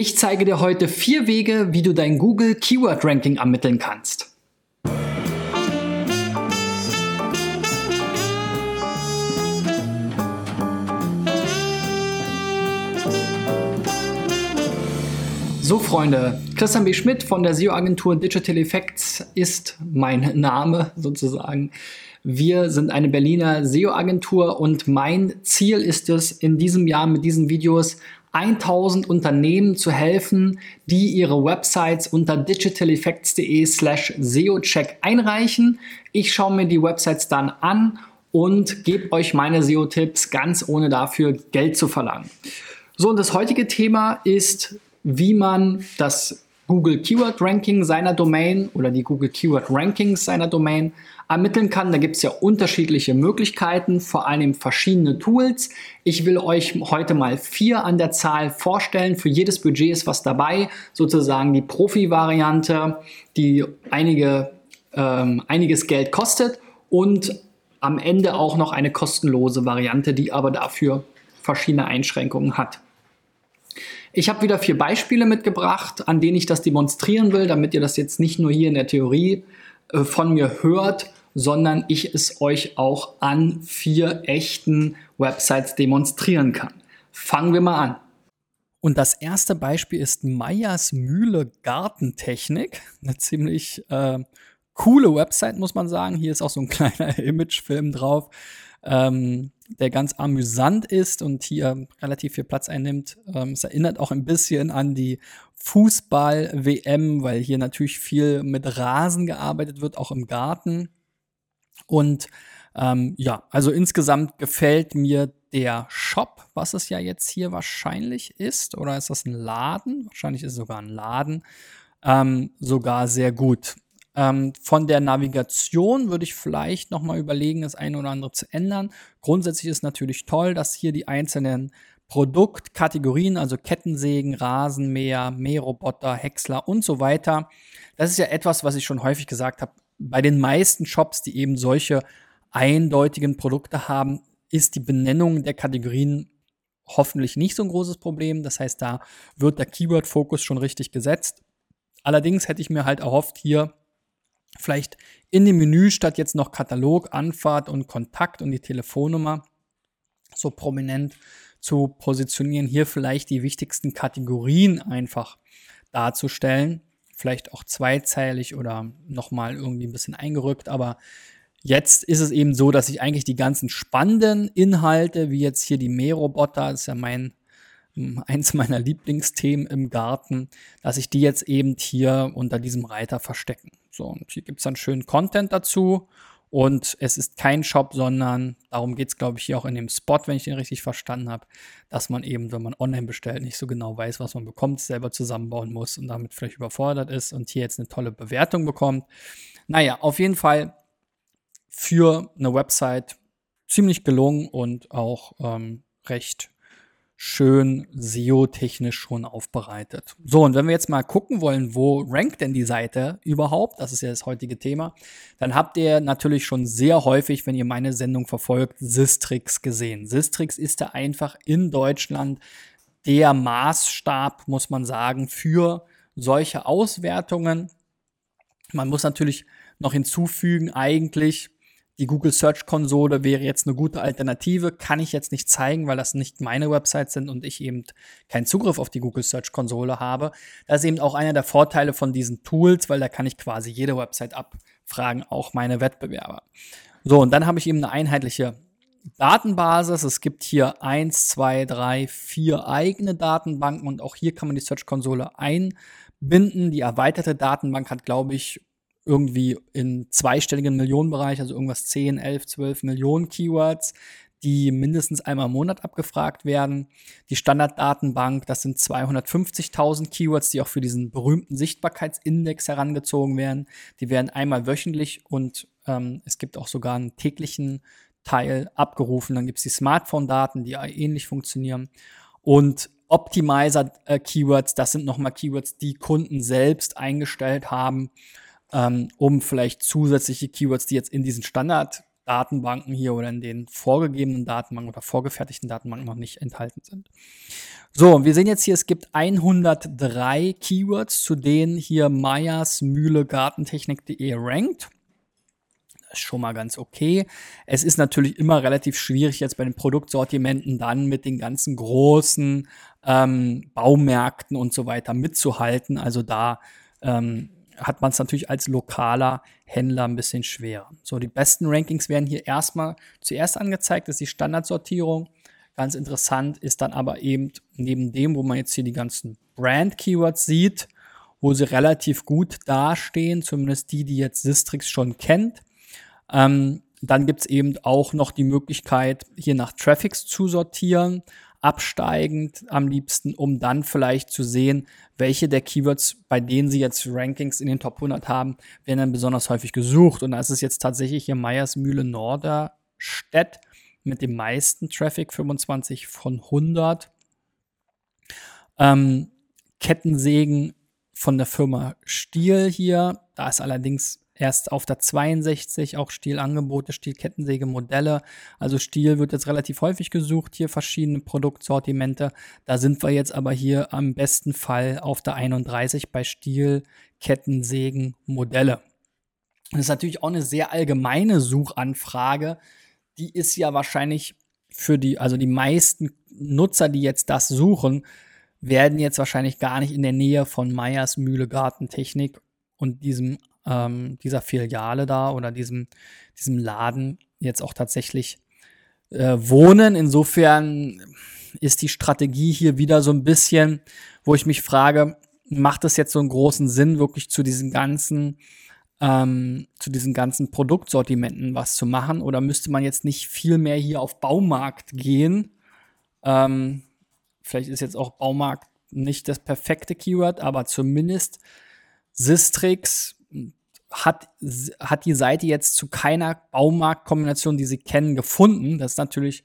Ich zeige dir heute vier Wege, wie du dein Google Keyword Ranking ermitteln kannst. So Freunde, Christian B. Schmidt von der SEO-Agentur Digital Effects ist mein Name sozusagen. Wir sind eine Berliner SEO-Agentur und mein Ziel ist es, in diesem Jahr mit diesen Videos 1000 Unternehmen zu helfen, die ihre Websites unter digitaleffects.de slash SEO-Check einreichen. Ich schaue mir die Websites dann an und gebe euch meine SEO-Tipps ganz ohne dafür Geld zu verlangen. So, und das heutige Thema ist, wie man das Google Keyword Ranking seiner Domain oder die Google Keyword Rankings seiner Domain ermitteln kann. Da gibt es ja unterschiedliche Möglichkeiten, vor allem verschiedene Tools. Ich will euch heute mal vier an der Zahl vorstellen. Für jedes Budget ist was dabei. Sozusagen die Profi-Variante, die einige, ähm, einiges Geld kostet und am Ende auch noch eine kostenlose Variante, die aber dafür verschiedene Einschränkungen hat. Ich habe wieder vier Beispiele mitgebracht, an denen ich das demonstrieren will, damit ihr das jetzt nicht nur hier in der Theorie äh, von mir hört, sondern ich es euch auch an vier echten Websites demonstrieren kann. Fangen wir mal an. Und das erste Beispiel ist Meyers Mühle Gartentechnik. Eine ziemlich äh, coole Website, muss man sagen. Hier ist auch so ein kleiner Imagefilm drauf, ähm, der ganz amüsant ist und hier relativ viel Platz einnimmt. Ähm, es erinnert auch ein bisschen an die Fußball-WM, weil hier natürlich viel mit Rasen gearbeitet wird, auch im Garten. Und ähm, ja, also insgesamt gefällt mir der Shop, was es ja jetzt hier wahrscheinlich ist, oder ist das ein Laden? Wahrscheinlich ist es sogar ein Laden, ähm, sogar sehr gut. Ähm, von der Navigation würde ich vielleicht noch mal überlegen, das eine oder andere zu ändern. Grundsätzlich ist natürlich toll, dass hier die einzelnen Produktkategorien, also Kettensägen, Rasenmäher, Mähroboter, Häcksler und so weiter. Das ist ja etwas, was ich schon häufig gesagt habe, bei den meisten Shops, die eben solche eindeutigen Produkte haben, ist die Benennung der Kategorien hoffentlich nicht so ein großes Problem. Das heißt, da wird der Keyword-Fokus schon richtig gesetzt. Allerdings hätte ich mir halt erhofft, hier vielleicht in dem Menü statt jetzt noch Katalog, Anfahrt und Kontakt und die Telefonnummer so prominent zu positionieren, hier vielleicht die wichtigsten Kategorien einfach darzustellen vielleicht auch zweizeilig oder nochmal irgendwie ein bisschen eingerückt, aber Jetzt ist es eben so, dass ich eigentlich die ganzen spannenden Inhalte, wie jetzt hier die Mähroboter, das ist ja mein, hm, eins meiner Lieblingsthemen im Garten, dass ich die jetzt eben hier unter diesem Reiter verstecken. So, und hier gibt es dann schönen Content dazu und es ist kein Shop, sondern darum geht es, glaube ich, hier auch in dem Spot, wenn ich den richtig verstanden habe, dass man eben, wenn man online bestellt, nicht so genau weiß, was man bekommt, selber zusammenbauen muss und damit vielleicht überfordert ist und hier jetzt eine tolle Bewertung bekommt. Naja, auf jeden Fall für eine Website ziemlich gelungen und auch ähm, recht schön SEO-technisch schon aufbereitet. So, und wenn wir jetzt mal gucken wollen, wo rankt denn die Seite überhaupt, das ist ja das heutige Thema, dann habt ihr natürlich schon sehr häufig, wenn ihr meine Sendung verfolgt, Sistrix gesehen. Sistrix ist da einfach in Deutschland der Maßstab, muss man sagen, für solche Auswertungen. Man muss natürlich noch hinzufügen, eigentlich die Google Search Konsole wäre jetzt eine gute Alternative, kann ich jetzt nicht zeigen, weil das nicht meine Websites sind und ich eben keinen Zugriff auf die Google Search Konsole habe. Das ist eben auch einer der Vorteile von diesen Tools, weil da kann ich quasi jede Website abfragen, auch meine Wettbewerber. So, und dann habe ich eben eine einheitliche Datenbasis. Es gibt hier eins, zwei, drei, vier eigene Datenbanken und auch hier kann man die Search Konsole einbinden. Die erweiterte Datenbank hat, glaube ich, irgendwie in zweistelligen Millionenbereich, also irgendwas 10, 11, 12 Millionen Keywords, die mindestens einmal im Monat abgefragt werden. Die Standarddatenbank, das sind 250.000 Keywords, die auch für diesen berühmten Sichtbarkeitsindex herangezogen werden. Die werden einmal wöchentlich und ähm, es gibt auch sogar einen täglichen Teil abgerufen. Dann gibt es die Smartphone-Daten, die ähnlich funktionieren. Und Optimizer-Keywords, äh, das sind nochmal Keywords, die Kunden selbst eingestellt haben ähm, um vielleicht zusätzliche Keywords, die jetzt in diesen Standard Datenbanken hier oder in den vorgegebenen Datenbanken oder vorgefertigten Datenbanken noch nicht enthalten sind. So, wir sehen jetzt hier, es gibt 103 Keywords, zu denen hier Meyers Mühle Gartentechnik.de rankt. Das ist schon mal ganz okay. Es ist natürlich immer relativ schwierig jetzt bei den Produktsortimenten dann mit den ganzen großen ähm, Baumärkten und so weiter mitzuhalten. Also da ähm, hat man es natürlich als lokaler Händler ein bisschen schwerer. So, die besten Rankings werden hier erstmal zuerst angezeigt, das ist die Standardsortierung. Ganz interessant ist dann aber eben neben dem, wo man jetzt hier die ganzen Brand-Keywords sieht, wo sie relativ gut dastehen, zumindest die, die jetzt Sistrix schon kennt. Ähm, dann gibt's eben auch noch die Möglichkeit, hier nach Traffics zu sortieren, absteigend am liebsten, um dann vielleicht zu sehen, welche der Keywords, bei denen Sie jetzt Rankings in den Top 100 haben, werden dann besonders häufig gesucht. Und da ist es jetzt tatsächlich hier Meyersmühle Norderstedt mit dem meisten Traffic, 25 von 100. Ähm, Kettensägen von der Firma Stiel hier. Da ist allerdings erst auf der 62 auch Stielangebote, Stielkettensäge-Modelle. Also Stiel wird jetzt relativ häufig gesucht, hier verschiedene Produktsortimente. Da sind wir jetzt aber hier am besten Fall auf der 31 bei Stiel, Kettensägen, Modelle. Das ist natürlich auch eine sehr allgemeine Suchanfrage, die ist ja wahrscheinlich für die, also die meisten Nutzer, die jetzt das suchen, werden jetzt wahrscheinlich gar nicht in der Nähe von Meyers Mühle Gartentechnik und diesem, ähm, dieser Filiale da oder diesem, diesem Laden jetzt auch tatsächlich äh, wohnen. Insofern ist die Strategie hier wieder so ein bisschen, wo ich mich frage, macht es jetzt so einen großen Sinn, wirklich zu diesen ganzen ähm, zu diesen ganzen Produktsortimenten was zu machen? Oder müsste man jetzt nicht viel mehr hier auf Baumarkt gehen? Ähm, vielleicht ist jetzt auch Baumarkt nicht das perfekte Keyword, aber zumindest Sistrix hat, hat die Seite jetzt zu keiner Baumarktkombination, die sie kennen, gefunden. Das ist natürlich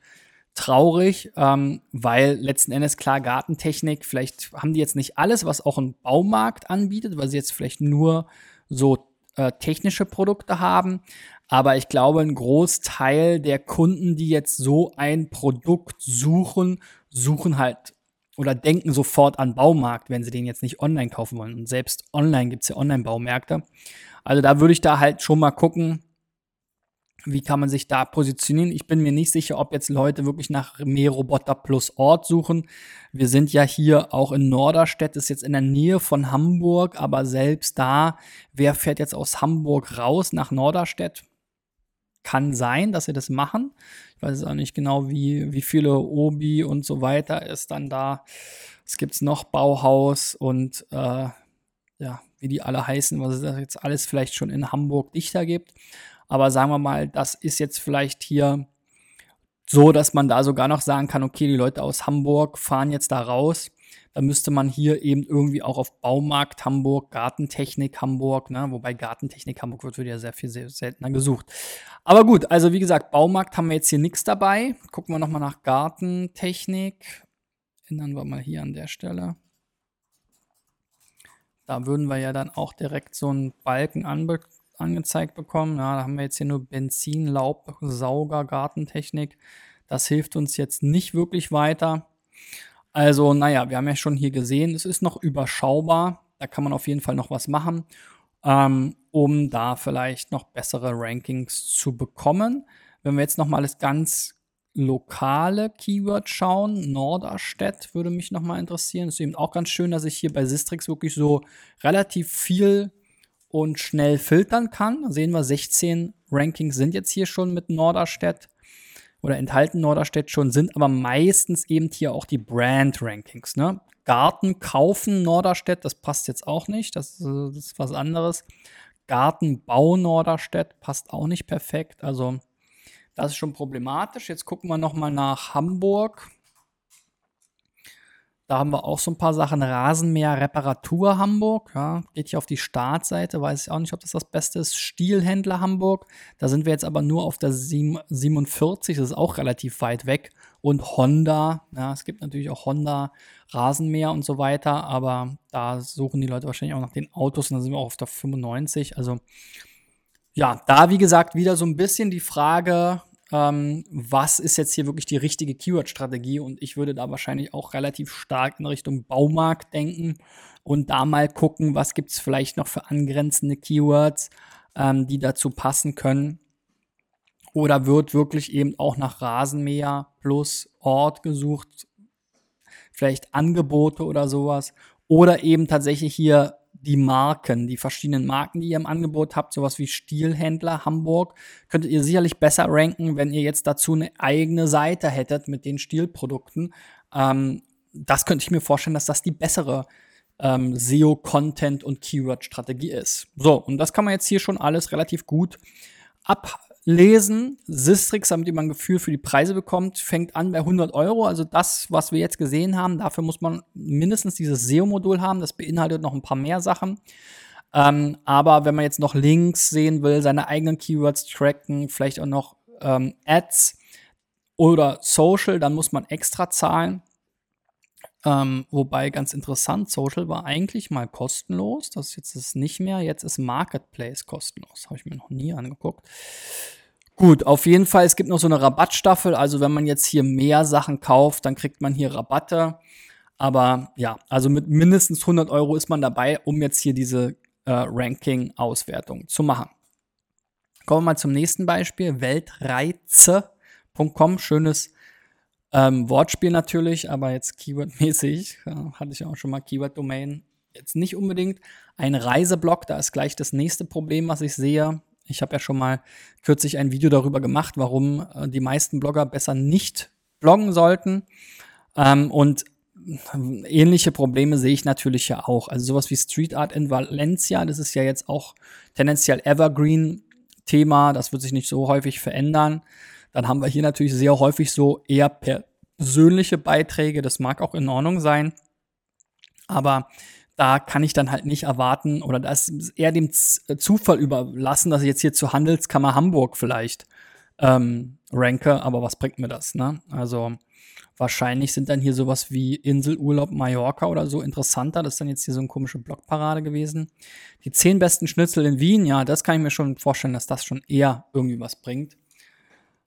traurig, ähm, weil letzten Endes klar Gartentechnik, vielleicht haben die jetzt nicht alles, was auch ein Baumarkt anbietet, weil sie jetzt vielleicht nur so äh, technische Produkte haben. Aber ich glaube, ein Großteil der Kunden, die jetzt so ein Produkt suchen, suchen halt oder denken sofort an Baumarkt, wenn sie den jetzt nicht online kaufen wollen. Und selbst online gibt es ja Online-Baumärkte. Also da würde ich da halt schon mal gucken, wie kann man sich da positionieren? Ich bin mir nicht sicher, ob jetzt Leute wirklich nach Mähroboter plus Ort suchen. Wir sind ja hier auch in Norderstedt, ist jetzt in der Nähe von Hamburg, aber selbst da, wer fährt jetzt aus Hamburg raus nach Norderstedt? Kann sein, dass sie das machen. Ich weiß auch nicht genau, wie, wie viele Obi und so weiter ist dann da. Es gibt noch Bauhaus und äh, ja, wie die alle heißen, was es jetzt alles vielleicht schon in Hamburg dichter gibt. Aber sagen wir mal, das ist jetzt vielleicht hier so, dass man da sogar noch sagen kann, okay, die Leute aus Hamburg fahren jetzt da raus. Da müsste man hier eben irgendwie auch auf Baumarkt Hamburg, Gartentechnik Hamburg, ne? wobei Gartentechnik Hamburg wird, wird ja sehr viel sehr seltener gesucht. Aber gut, also wie gesagt, Baumarkt haben wir jetzt hier nichts dabei. Gucken wir nochmal nach Gartentechnik. Ändern wir mal hier an der Stelle. Da würden wir ja dann auch direkt so einen Balken anbekommen angezeigt bekommen. Ja, da haben wir jetzt hier nur Benzin, Laub, Sauger, Gartentechnik. Das hilft uns jetzt nicht wirklich weiter. Also, naja, wir haben ja schon hier gesehen, es ist noch überschaubar. Da kann man auf jeden Fall noch was machen, ähm, um da vielleicht noch bessere Rankings zu bekommen. Wenn wir jetzt noch mal das ganz lokale Keyword schauen, Norderstedt würde mich noch mal interessieren. Es ist eben auch ganz schön, dass ich hier bei Sistrix wirklich so relativ viel und schnell filtern kann. Sehen wir, 16 Rankings sind jetzt hier schon mit Norderstedt oder enthalten Norderstedt schon, sind aber meistens eben hier auch die Brand-Rankings. Ne? Garten kaufen Norderstedt, das passt jetzt auch nicht, das, das ist was anderes. Gartenbau Norderstedt passt auch nicht perfekt, also das ist schon problematisch. Jetzt gucken wir noch mal nach Hamburg. Da haben wir auch so ein paar Sachen. Rasenmäher Reparatur Hamburg. Ja, geht hier auf die Startseite. Weiß ich auch nicht, ob das das Beste ist. Stielhändler Hamburg. Da sind wir jetzt aber nur auf der 47. Das ist auch relativ weit weg. Und Honda. Ja, es gibt natürlich auch Honda Rasenmäher und so weiter. Aber da suchen die Leute wahrscheinlich auch nach den Autos. Und da sind wir auch auf der 95. Also ja, da wie gesagt wieder so ein bisschen die Frage, ähm, was ist jetzt hier wirklich die richtige Keyword-Strategie? Und ich würde da wahrscheinlich auch relativ stark in Richtung Baumarkt denken und da mal gucken, was gibt es vielleicht noch für angrenzende Keywords, ähm, die dazu passen können. Oder wird wirklich eben auch nach Rasenmäher plus Ort gesucht, vielleicht Angebote oder sowas. Oder eben tatsächlich hier die Marken, die verschiedenen Marken, die ihr im Angebot habt, sowas wie Stilhändler Hamburg, könntet ihr sicherlich besser ranken, wenn ihr jetzt dazu eine eigene Seite hättet mit den Stilprodukten. Ähm, das könnte ich mir vorstellen, dass das die bessere ähm, SEO-Content und Keyword-Strategie ist. So, und das kann man jetzt hier schon alles relativ gut ab lesen. Sistrix, damit ihr mal ein Gefühl für die Preise bekommt, fängt an bei 100 Euro. Also das, was wir jetzt gesehen haben, dafür muss man mindestens dieses SEO-Modul haben. Das beinhaltet noch ein paar mehr Sachen. Ähm, aber wenn man jetzt noch Links sehen will, seine eigenen Keywords tracken, vielleicht auch noch ähm, Ads oder Social, dann muss man extra zahlen. Ähm, wobei ganz interessant, Social war eigentlich mal kostenlos. Das ist jetzt ist nicht mehr. Jetzt ist Marketplace kostenlos. Habe ich mir noch nie angeguckt. Gut, auf jeden Fall, es gibt noch so eine Rabattstaffel. Also wenn man jetzt hier mehr Sachen kauft, dann kriegt man hier Rabatte. Aber ja, also mit mindestens 100 Euro ist man dabei, um jetzt hier diese äh, Ranking-Auswertung zu machen. Kommen wir mal zum nächsten Beispiel. Weltreize.com, schönes ähm, Wortspiel natürlich, aber jetzt Keyword-mäßig, äh, hatte ich auch schon mal Keyword-Domain. Jetzt nicht unbedingt ein Reiseblog, da ist gleich das nächste Problem, was ich sehe. Ich habe ja schon mal kürzlich ein Video darüber gemacht, warum äh, die meisten Blogger besser nicht bloggen sollten. Ähm, und ähnliche Probleme sehe ich natürlich ja auch. Also sowas wie Street Art in Valencia, das ist ja jetzt auch tendenziell Evergreen Thema, das wird sich nicht so häufig verändern. Dann haben wir hier natürlich sehr häufig so eher persönliche Beiträge. Das mag auch in Ordnung sein. Aber da kann ich dann halt nicht erwarten oder das eher dem Z Zufall überlassen, dass ich jetzt hier zur Handelskammer Hamburg vielleicht ähm, ranke. Aber was bringt mir das? Ne? Also wahrscheinlich sind dann hier sowas wie Inselurlaub Mallorca oder so interessanter. Das ist dann jetzt hier so eine komische Blockparade gewesen. Die zehn besten Schnitzel in Wien, ja, das kann ich mir schon vorstellen, dass das schon eher irgendwie was bringt.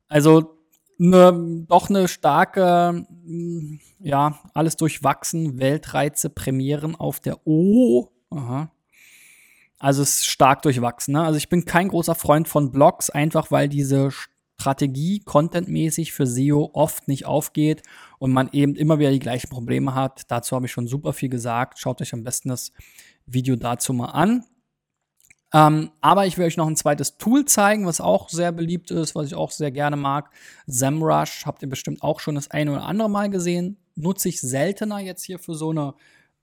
Also ne, doch eine starke, mm, ja, alles durchwachsen, Weltreize, Premieren auf der O. Aha. Also es ist stark durchwachsen. Ne? Also ich bin kein großer Freund von Blogs, einfach weil diese Strategie contentmäßig für SEO oft nicht aufgeht und man eben immer wieder die gleichen Probleme hat. Dazu habe ich schon super viel gesagt. Schaut euch am besten das Video dazu mal an. Ähm, aber ich will euch noch ein zweites Tool zeigen, was auch sehr beliebt ist, was ich auch sehr gerne mag. SEMrush habt ihr bestimmt auch schon das eine oder andere Mal gesehen. Nutze ich seltener jetzt hier für so eine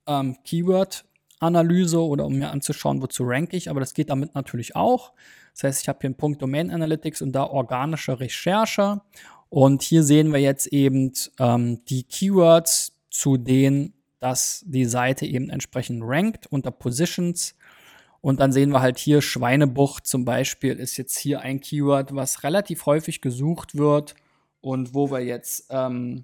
ähm, Keyword-Analyse oder um mir anzuschauen, wozu rank ich, aber das geht damit natürlich auch. Das heißt, ich habe hier einen Punkt Domain Analytics und da organische Recherche. Und hier sehen wir jetzt eben ähm, die Keywords, zu denen dass die Seite eben entsprechend rankt unter Positions und dann sehen wir halt hier Schweinebucht zum Beispiel ist jetzt hier ein Keyword, was relativ häufig gesucht wird und wo wir jetzt ähm,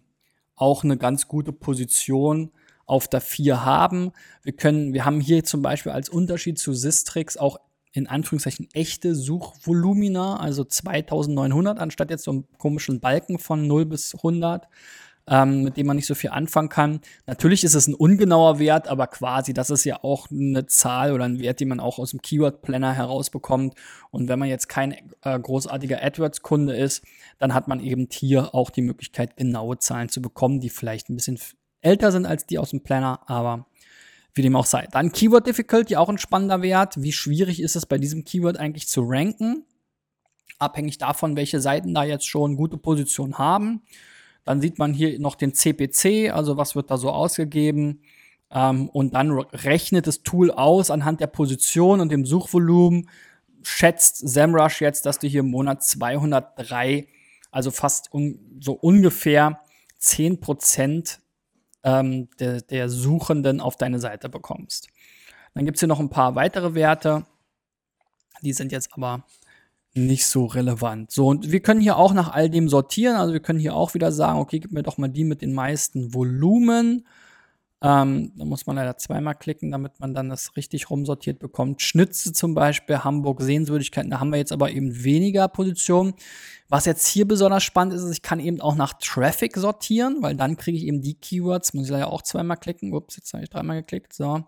auch eine ganz gute Position auf der 4 haben. Wir können, wir haben hier zum Beispiel als Unterschied zu Sistrix auch in Anführungszeichen echte Suchvolumina, also 2900 anstatt jetzt so einem komischen Balken von 0 bis 100 ähm, mit dem man nicht so viel anfangen kann. Natürlich ist es ein ungenauer Wert, aber quasi, das ist ja auch eine Zahl oder ein Wert, den man auch aus dem Keyword Planner herausbekommt. Und wenn man jetzt kein äh, großartiger AdWords-Kunde ist, dann hat man eben hier auch die Möglichkeit, genaue Zahlen zu bekommen, die vielleicht ein bisschen älter sind als die aus dem Planner, aber wie dem auch sei. Dann Keyword Difficulty, auch ein spannender Wert. Wie schwierig ist es bei diesem Keyword eigentlich zu ranken? Abhängig davon, welche Seiten da jetzt schon gute Position haben. Dann sieht man hier noch den CPC, also was wird da so ausgegeben. Ähm, und dann rechnet das Tool aus anhand der Position und dem Suchvolumen. Schätzt SEMrush jetzt, dass du hier im Monat 203, also fast un so ungefähr 10% ähm, der, der Suchenden auf deine Seite bekommst. Dann gibt es hier noch ein paar weitere Werte. Die sind jetzt aber nicht so relevant. So, und wir können hier auch nach all dem sortieren. Also wir können hier auch wieder sagen, okay, gib mir doch mal die mit den meisten Volumen. Ähm, da muss man leider zweimal klicken, damit man dann das richtig rumsortiert bekommt. Schnitze zum Beispiel, Hamburg, Sehenswürdigkeiten, da haben wir jetzt aber eben weniger Positionen. Was jetzt hier besonders spannend ist, ist, ich kann eben auch nach Traffic sortieren, weil dann kriege ich eben die Keywords, muss ich leider auch zweimal klicken. Ups, jetzt habe ich dreimal geklickt. So.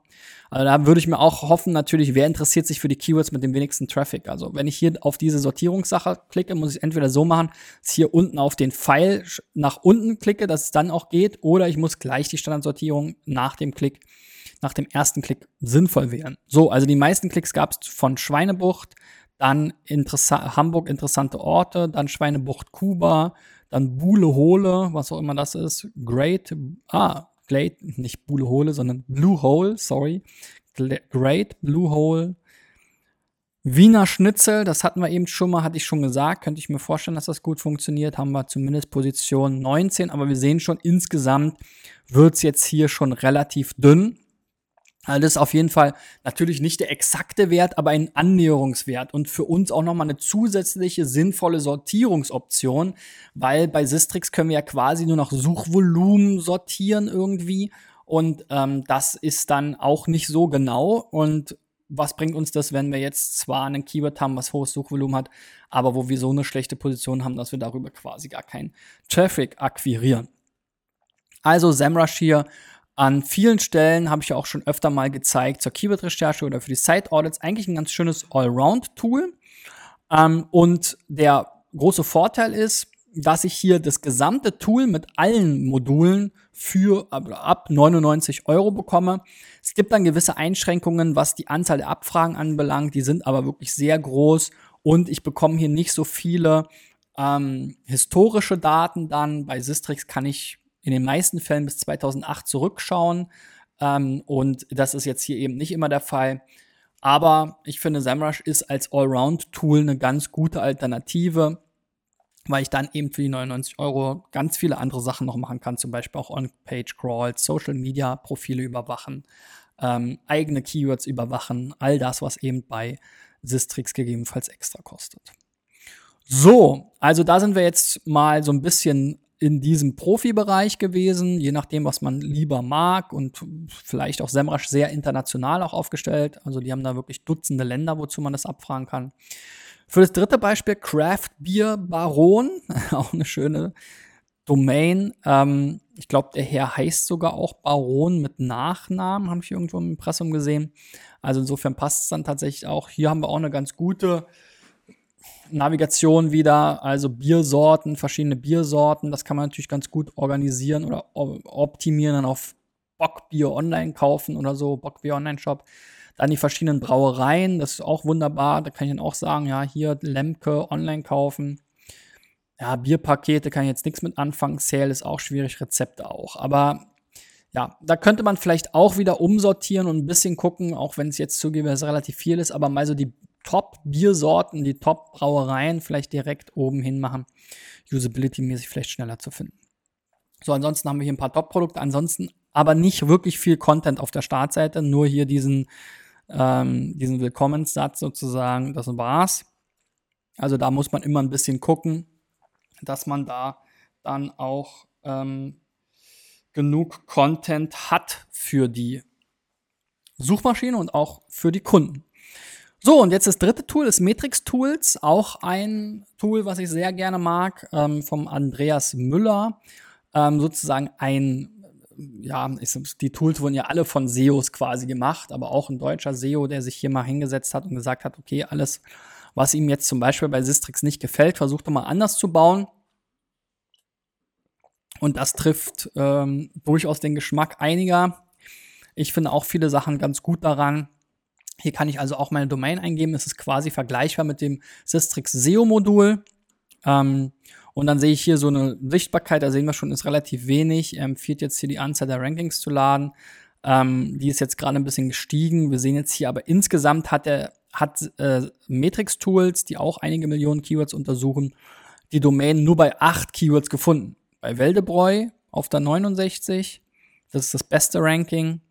Also da würde ich mir auch hoffen, natürlich, wer interessiert sich für die Keywords mit dem wenigsten Traffic? Also wenn ich hier auf diese Sortierungssache klicke, muss ich entweder so machen, dass ich hier unten auf den Pfeil nach unten klicke, dass es dann auch geht, oder ich muss gleich die Standardsortierung nach dem Klick, nach dem ersten Klick sinnvoll wählen. So, also die meisten Klicks gab es von Schweinebucht, dann interessa Hamburg interessante Orte, dann Schweinebucht Kuba, dann Bule Hole, was auch immer das ist, Great, ah, Glade, nicht Bule Hole, sondern Blue Hole, sorry, Great Blue Hole, Wiener Schnitzel, das hatten wir eben schon mal, hatte ich schon gesagt, könnte ich mir vorstellen, dass das gut funktioniert, haben wir zumindest Position 19, aber wir sehen schon, insgesamt wird's jetzt hier schon relativ dünn. Also das ist auf jeden Fall natürlich nicht der exakte Wert, aber ein Annäherungswert. Und für uns auch nochmal eine zusätzliche sinnvolle Sortierungsoption, weil bei Sistrix können wir ja quasi nur noch Suchvolumen sortieren irgendwie. Und ähm, das ist dann auch nicht so genau. Und was bringt uns das, wenn wir jetzt zwar einen Keyword haben, was hohes Suchvolumen hat, aber wo wir so eine schlechte Position haben, dass wir darüber quasi gar keinen Traffic akquirieren. Also SEMrush hier an vielen Stellen habe ich ja auch schon öfter mal gezeigt zur Keyword-Recherche oder für die Site-Audits eigentlich ein ganz schönes Allround-Tool. Ähm, und der große Vorteil ist, dass ich hier das gesamte Tool mit allen Modulen für ab 99 Euro bekomme. Es gibt dann gewisse Einschränkungen, was die Anzahl der Abfragen anbelangt. Die sind aber wirklich sehr groß und ich bekomme hier nicht so viele ähm, historische Daten dann. Bei Sistrix kann ich in den meisten Fällen bis 2008 zurückschauen. Ähm, und das ist jetzt hier eben nicht immer der Fall. Aber ich finde, SEMrush ist als Allround-Tool eine ganz gute Alternative, weil ich dann eben für die 99 Euro ganz viele andere Sachen noch machen kann, zum Beispiel auch On-Page-Crawls, Social-Media-Profile überwachen, ähm, eigene Keywords überwachen, all das, was eben bei Sistrix gegebenenfalls extra kostet. So, also da sind wir jetzt mal so ein bisschen in diesem Profibereich gewesen, je nachdem, was man lieber mag und vielleicht auch Semrush sehr international auch aufgestellt. Also die haben da wirklich Dutzende Länder, wozu man das abfragen kann. Für das dritte Beispiel Craft Beer Baron, auch eine schöne Domain. Ähm, ich glaube, der Herr heißt sogar auch Baron mit Nachnamen, habe ich irgendwo im Impressum gesehen. Also insofern passt es dann tatsächlich auch. Hier haben wir auch eine ganz gute Navigation wieder, also Biersorten, verschiedene Biersorten, das kann man natürlich ganz gut organisieren oder optimieren, dann auf Bockbier online kaufen oder so, Bockbier Online Shop. Dann die verschiedenen Brauereien, das ist auch wunderbar, da kann ich dann auch sagen, ja, hier Lemke online kaufen. Ja, Bierpakete kann ich jetzt nichts mit anfangen, Sale ist auch schwierig, Rezepte auch. Aber ja, da könnte man vielleicht auch wieder umsortieren und ein bisschen gucken, auch wenn es jetzt zugebe, dass relativ viel ist, aber mal so die Top-Biersorten, die Top-Brauereien vielleicht direkt oben hin machen, usability-mäßig vielleicht schneller zu finden. So, ansonsten haben wir hier ein paar Top-Produkte, ansonsten aber nicht wirklich viel Content auf der Startseite, nur hier diesen, ähm, diesen Willkommenssatz sozusagen, das war's. Also da muss man immer ein bisschen gucken, dass man da dann auch ähm, genug Content hat für die Suchmaschine und auch für die Kunden. So, und jetzt das dritte Tool ist Matrix Tools, auch ein Tool, was ich sehr gerne mag, ähm, vom Andreas Müller. Ähm, sozusagen ein, ja, ist, die Tools wurden ja alle von SEOs quasi gemacht, aber auch ein deutscher SEO, der sich hier mal hingesetzt hat und gesagt hat, okay, alles, was ihm jetzt zum Beispiel bei Sistrix nicht gefällt, versucht er mal anders zu bauen. Und das trifft ähm, durchaus den Geschmack einiger. Ich finde auch viele Sachen ganz gut daran. Hier kann ich also auch meine Domain eingeben. Es ist quasi vergleichbar mit dem Sistrix SEO-Modul. Ähm, und dann sehe ich hier so eine Sichtbarkeit, da sehen wir schon, ist relativ wenig. Er empfiehlt jetzt hier die Anzahl der Rankings zu laden. Ähm, die ist jetzt gerade ein bisschen gestiegen. Wir sehen jetzt hier aber insgesamt hat er hat äh, Matrix Tools, die auch einige Millionen Keywords untersuchen, die Domain nur bei acht Keywords gefunden. Bei Weldebräu auf der 69, das ist das beste Ranking.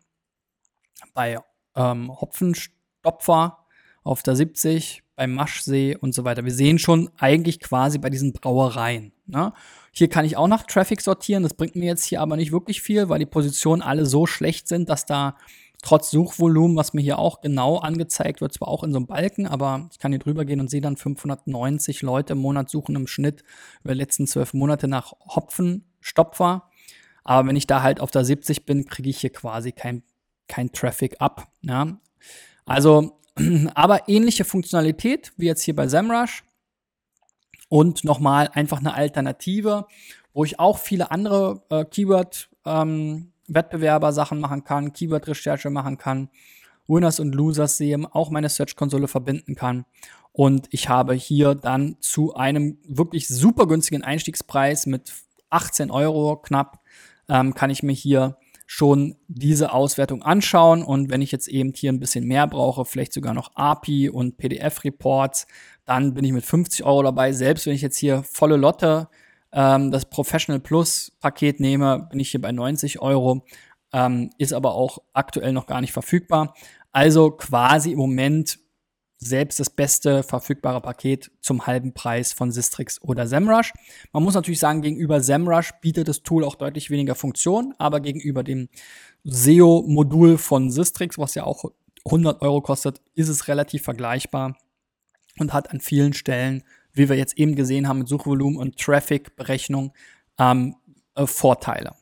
Bei ähm, Hopfenstopfer auf der 70, beim Maschsee und so weiter. Wir sehen schon eigentlich quasi bei diesen Brauereien. Ne? Hier kann ich auch nach Traffic sortieren. Das bringt mir jetzt hier aber nicht wirklich viel, weil die Positionen alle so schlecht sind, dass da trotz Suchvolumen, was mir hier auch genau angezeigt wird, zwar auch in so einem Balken, aber ich kann hier drüber gehen und sehe dann 590 Leute im Monat suchen im Schnitt über die letzten zwölf Monate nach Hopfenstopfer. Aber wenn ich da halt auf der 70 bin, kriege ich hier quasi kein, kein Traffic ab. Ja? Also, aber ähnliche Funktionalität wie jetzt hier bei SEMrush und nochmal einfach eine Alternative, wo ich auch viele andere äh, Keyword ähm, Wettbewerber Sachen machen kann, Keyword-Recherche machen kann, Winners und Losers sehe, auch meine Search-Konsole verbinden kann. Und ich habe hier dann zu einem wirklich super günstigen Einstiegspreis mit 18 Euro knapp, ähm, kann ich mir hier schon diese Auswertung anschauen. Und wenn ich jetzt eben hier ein bisschen mehr brauche, vielleicht sogar noch API und PDF-Reports, dann bin ich mit 50 Euro dabei. Selbst wenn ich jetzt hier volle Lotte ähm, das Professional Plus Paket nehme, bin ich hier bei 90 Euro. Ähm, ist aber auch aktuell noch gar nicht verfügbar. Also quasi im Moment selbst das beste verfügbare Paket zum halben Preis von Sistrix oder SEMrush. Man muss natürlich sagen, gegenüber SEMrush bietet das Tool auch deutlich weniger Funktion, aber gegenüber dem SEO-Modul von Sistrix, was ja auch 100 Euro kostet, ist es relativ vergleichbar und hat an vielen Stellen, wie wir jetzt eben gesehen haben, mit Suchvolumen und Traffic-Berechnung ähm, äh, Vorteile.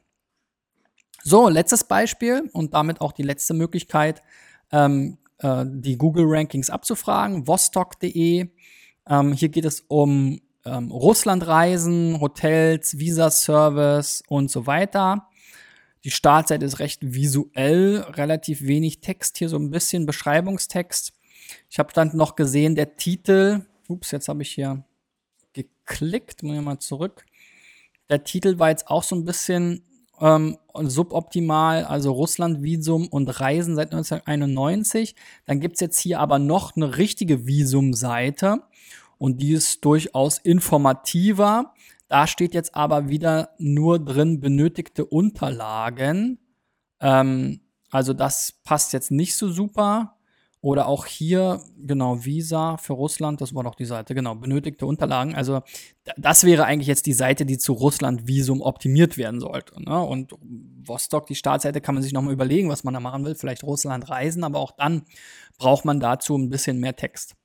So, letztes Beispiel und damit auch die letzte Möglichkeit, ähm, äh, die Google-Rankings abzufragen, vostok.de. Ähm, hier geht es um ähm, Russlandreisen, Hotels, Visa-Service und so weiter. Die Startseite ist recht visuell, relativ wenig Text, hier so ein bisschen Beschreibungstext. Ich habe dann noch gesehen, der Titel, ups, jetzt habe ich hier geklickt, muss ich mal zurück. Der Titel war jetzt auch so ein bisschen ähm, suboptimal, also Russland, Visum und Reisen seit 1991. Dann gibt's jetzt hier aber noch eine richtige Visumseite und die ist durchaus informativer. Da steht jetzt aber wieder nur drin benötigte Unterlagen. Ähm, also das passt jetzt nicht so super. Oder auch hier, genau, Visa für Russland, das war doch die Seite, genau, benötigte Unterlagen. Also das wäre eigentlich jetzt die Seite, die zu Russland-Visum optimiert werden sollte. Ne? Und Vostok, die Startseite, kann man sich nochmal überlegen, was man da machen will. Vielleicht Russland reisen, aber auch dann braucht man dazu ein bisschen mehr Text.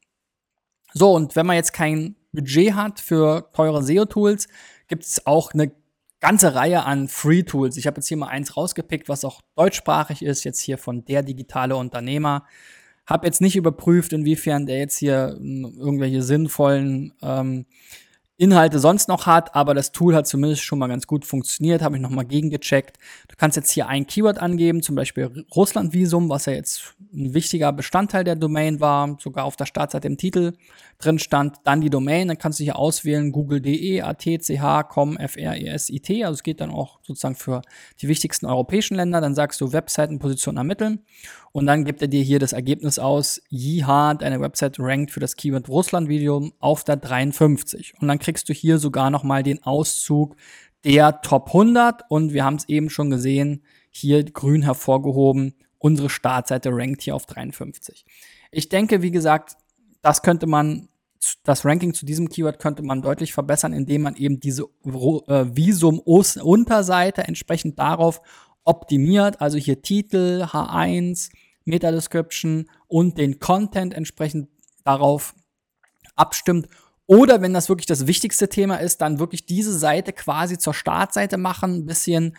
So, und wenn man jetzt kein Budget hat für teure SEO-Tools, gibt es auch eine ganze Reihe an Free-Tools. Ich habe jetzt hier mal eins rausgepickt, was auch deutschsprachig ist, jetzt hier von der digitale Unternehmer. Hab jetzt nicht überprüft, inwiefern der jetzt hier hm, irgendwelche sinnvollen ähm, Inhalte sonst noch hat, aber das Tool hat zumindest schon mal ganz gut funktioniert, habe ich nochmal gegengecheckt. Du kannst jetzt hier ein Keyword angeben, zum Beispiel Russland-Visum, was ja jetzt ein wichtiger Bestandteil der Domain war, sogar auf der Startseite im Titel drin stand. Dann die Domain, dann kannst du hier auswählen google.de, AT, com, FRESIT, also es geht dann auch sozusagen für die wichtigsten europäischen Länder. Dann sagst du Webseitenposition ermitteln und dann gibt er dir hier das Ergebnis aus, Jiha, deine Website rankt für das Keyword Russland-Video auf der 53. Und dann kriegst du hier sogar nochmal den Auszug der Top 100 und wir haben es eben schon gesehen, hier grün hervorgehoben, unsere Startseite rankt hier auf 53. Ich denke, wie gesagt, das könnte man, das Ranking zu diesem Keyword könnte man deutlich verbessern, indem man eben diese äh, Visum-Unterseite entsprechend darauf optimiert, also hier Titel, H1, Meta-Description und den Content entsprechend darauf abstimmt. Oder wenn das wirklich das wichtigste Thema ist, dann wirklich diese Seite quasi zur Startseite machen, ein bisschen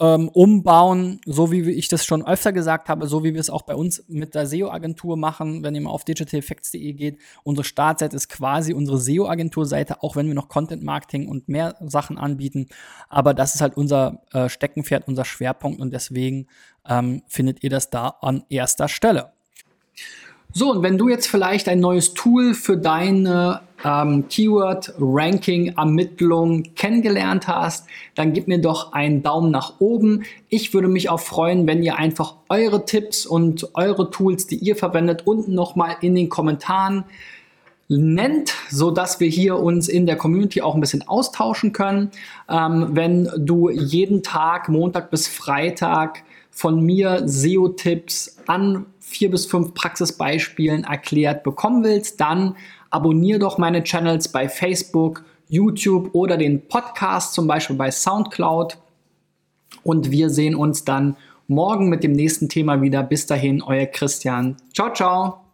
ähm, umbauen, so wie ich das schon öfter gesagt habe, so wie wir es auch bei uns mit der SEO-Agentur machen, wenn ihr mal auf digitaleffects.de geht. Unsere Startseite ist quasi unsere SEO-Agentur-Seite, auch wenn wir noch Content-Marketing und mehr Sachen anbieten. Aber das ist halt unser äh, Steckenpferd, unser Schwerpunkt und deswegen ähm, findet ihr das da an erster Stelle. So, und wenn du jetzt vielleicht ein neues Tool für deine ähm, Keyword-Ranking-Ermittlung kennengelernt hast, dann gib mir doch einen Daumen nach oben. Ich würde mich auch freuen, wenn ihr einfach eure Tipps und eure Tools, die ihr verwendet, unten nochmal in den Kommentaren nennt, so dass wir hier uns in der Community auch ein bisschen austauschen können. Ähm, wenn du jeden Tag, Montag bis Freitag, von mir SEO-Tipps an vier bis fünf Praxisbeispielen erklärt bekommen willst, dann abonniere doch meine Channels bei Facebook, YouTube oder den Podcast zum Beispiel bei SoundCloud. Und wir sehen uns dann morgen mit dem nächsten Thema wieder. Bis dahin, euer Christian. Ciao, ciao.